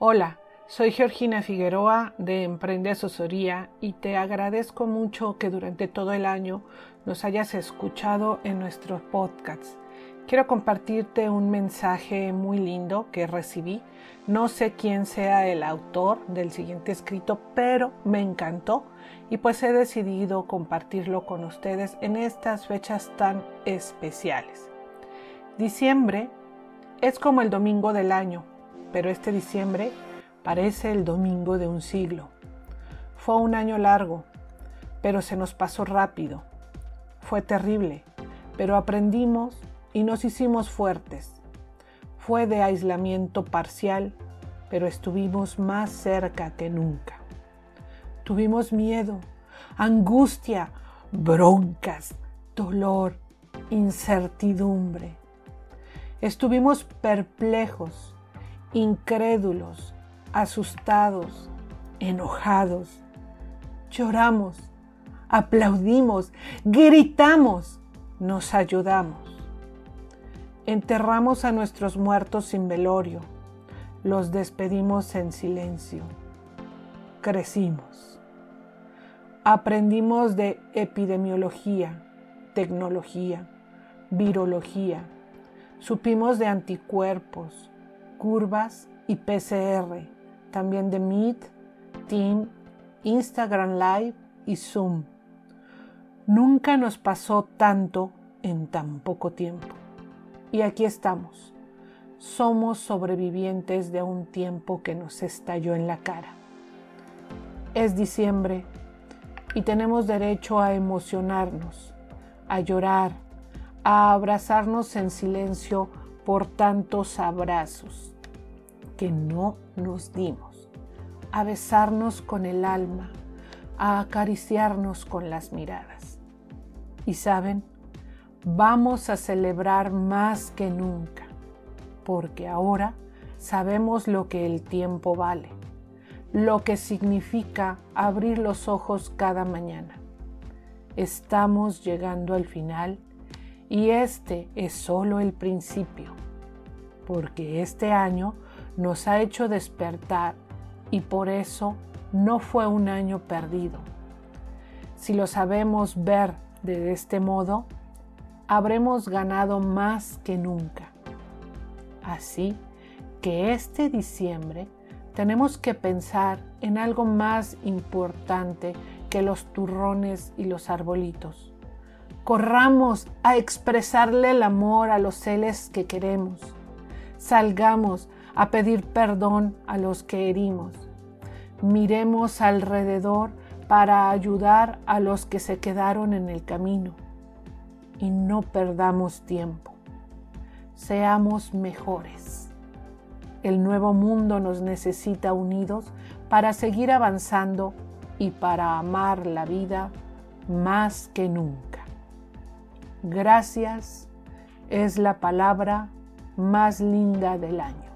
Hola, soy Georgina Figueroa de Emprende Asesoría y te agradezco mucho que durante todo el año nos hayas escuchado en nuestros podcasts. Quiero compartirte un mensaje muy lindo que recibí. No sé quién sea el autor del siguiente escrito, pero me encantó y pues he decidido compartirlo con ustedes en estas fechas tan especiales. Diciembre es como el domingo del año pero este diciembre parece el domingo de un siglo. Fue un año largo, pero se nos pasó rápido. Fue terrible, pero aprendimos y nos hicimos fuertes. Fue de aislamiento parcial, pero estuvimos más cerca que nunca. Tuvimos miedo, angustia, broncas, dolor, incertidumbre. Estuvimos perplejos, incrédulos, asustados, enojados. Lloramos, aplaudimos, gritamos, nos ayudamos. Enterramos a nuestros muertos sin velorio, los despedimos en silencio. Crecimos. Aprendimos de epidemiología, tecnología, virología. Supimos de anticuerpos, curvas y PCR, también de Meet, Team, Instagram Live y Zoom. Nunca nos pasó tanto en tan poco tiempo. Y aquí estamos. Somos sobrevivientes de un tiempo que nos estalló en la cara. Es diciembre y tenemos derecho a emocionarnos, a llorar, a abrazarnos en silencio por tantos abrazos que no nos dimos, a besarnos con el alma, a acariciarnos con las miradas. Y saben, vamos a celebrar más que nunca, porque ahora sabemos lo que el tiempo vale, lo que significa abrir los ojos cada mañana. Estamos llegando al final y este es solo el principio, porque este año nos ha hecho despertar y por eso no fue un año perdido. Si lo sabemos ver de este modo, habremos ganado más que nunca. Así que este diciembre tenemos que pensar en algo más importante que los turrones y los arbolitos Corramos a expresarle el amor a los seres que queremos. Salgamos a pedir perdón a los que herimos. Miremos alrededor para ayudar a los que se quedaron en el camino. Y no perdamos tiempo. Seamos mejores. El nuevo mundo nos necesita unidos para seguir avanzando y para amar la vida más que nunca. Gracias es la palabra más linda del año.